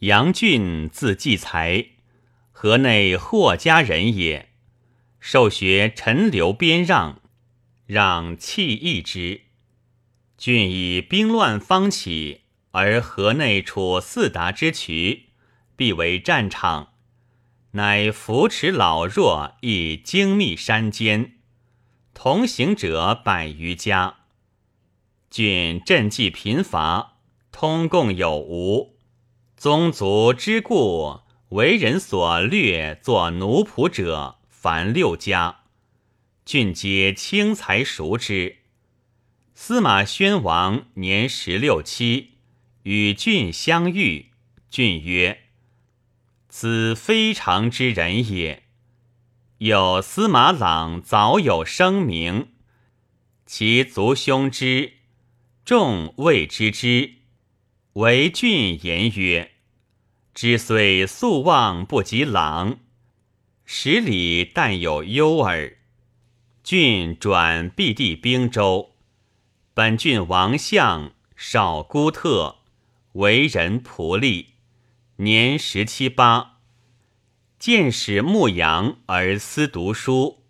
杨俊字季才，河内霍家人也。受学陈留边让，让弃义之。郡以兵乱方起，而河内处四达之渠，必为战场，乃扶持老弱，以精密山间，同行者百余家。郡赈济贫乏，通共有无。宗族之故，为人所掠作奴仆者，凡六家。郡皆轻才熟之。司马宣王年十六七，与郡相遇。郡曰：“此非常之人也。”有司马朗早有声名，其族兄之众未知之。为郡言曰：“之虽素望不及郎，十里但有忧耳。”郡转避地兵州。本郡王相少孤特，为人仆隶，年十七八，见使牧羊而思读书，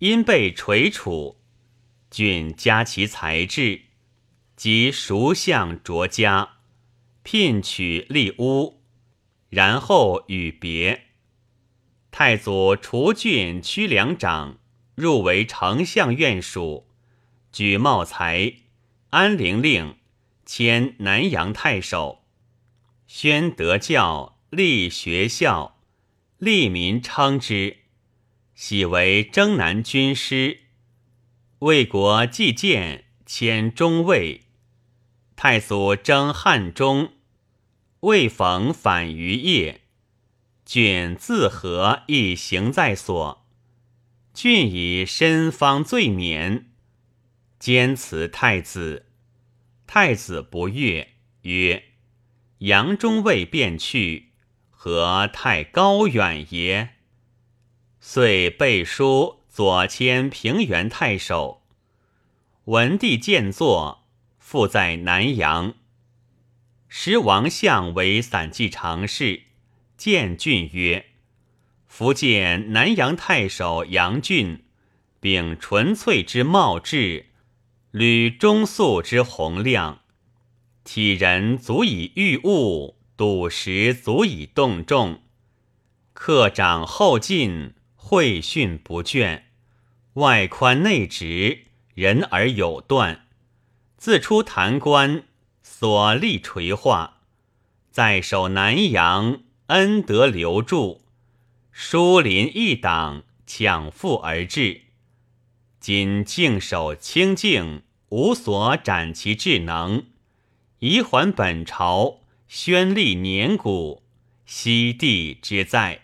因被垂处，郡加其才智，及熟相卓家，聘娶立屋，然后与别。太祖除郡屈两长，入为丞相院属。举茂才，安陵令，迁南阳太守，宣德教，立学校，利民称之。喜为征南军师，为国祭剑，迁中尉。太祖征汉中，未逢反于邺，郡自何亦行在所。郡以身方罪免。兼辞太子，太子不悦，曰：“杨中尉便去，何太高远也？”遂背书左迁平原太守。文帝见坐，复在南阳。时王相为散骑常侍，见郡曰：“福建南阳太守杨俊，秉纯粹之貌志。”履中肃之洪亮，体人足以御物，笃实足以动众。克长后进，会训不倦，外宽内直，人而有断。自出坛官，所立垂化，在守南阳，恩德留住，疏林一党，抢复而至。今静守清静。无所展其智能，以还本朝，宣立年古，西帝之在。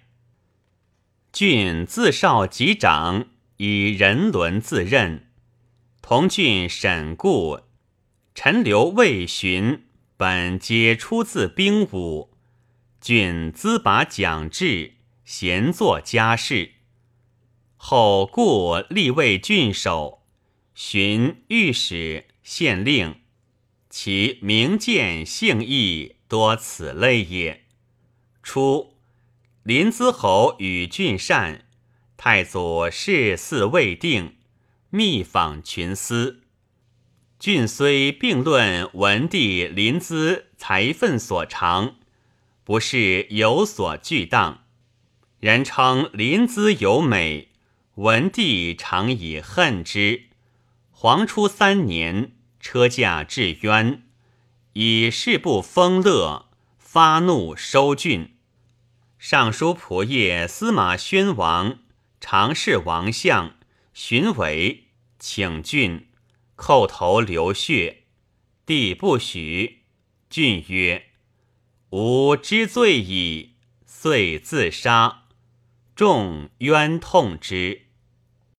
郡自少及长，以人伦自任。同郡沈固、陈留、魏荀，本皆出自兵武。郡资拔讲制，闲作家事。后故立为郡守。寻御史、县令，其名见姓义多此类也。初，临淄侯与郡善，太祖事嗣未定，密访群思。郡虽并论文帝临淄财分所长，不是有所惧当，人称临淄有美，文帝常以恨之。黄初三年，车驾至渊，以事不丰乐，发怒收郡。尚书仆射司马宣王常侍王相荀伟请郡，叩头流血，帝不许。郡曰：“吾知罪矣。”遂自杀。众冤痛之。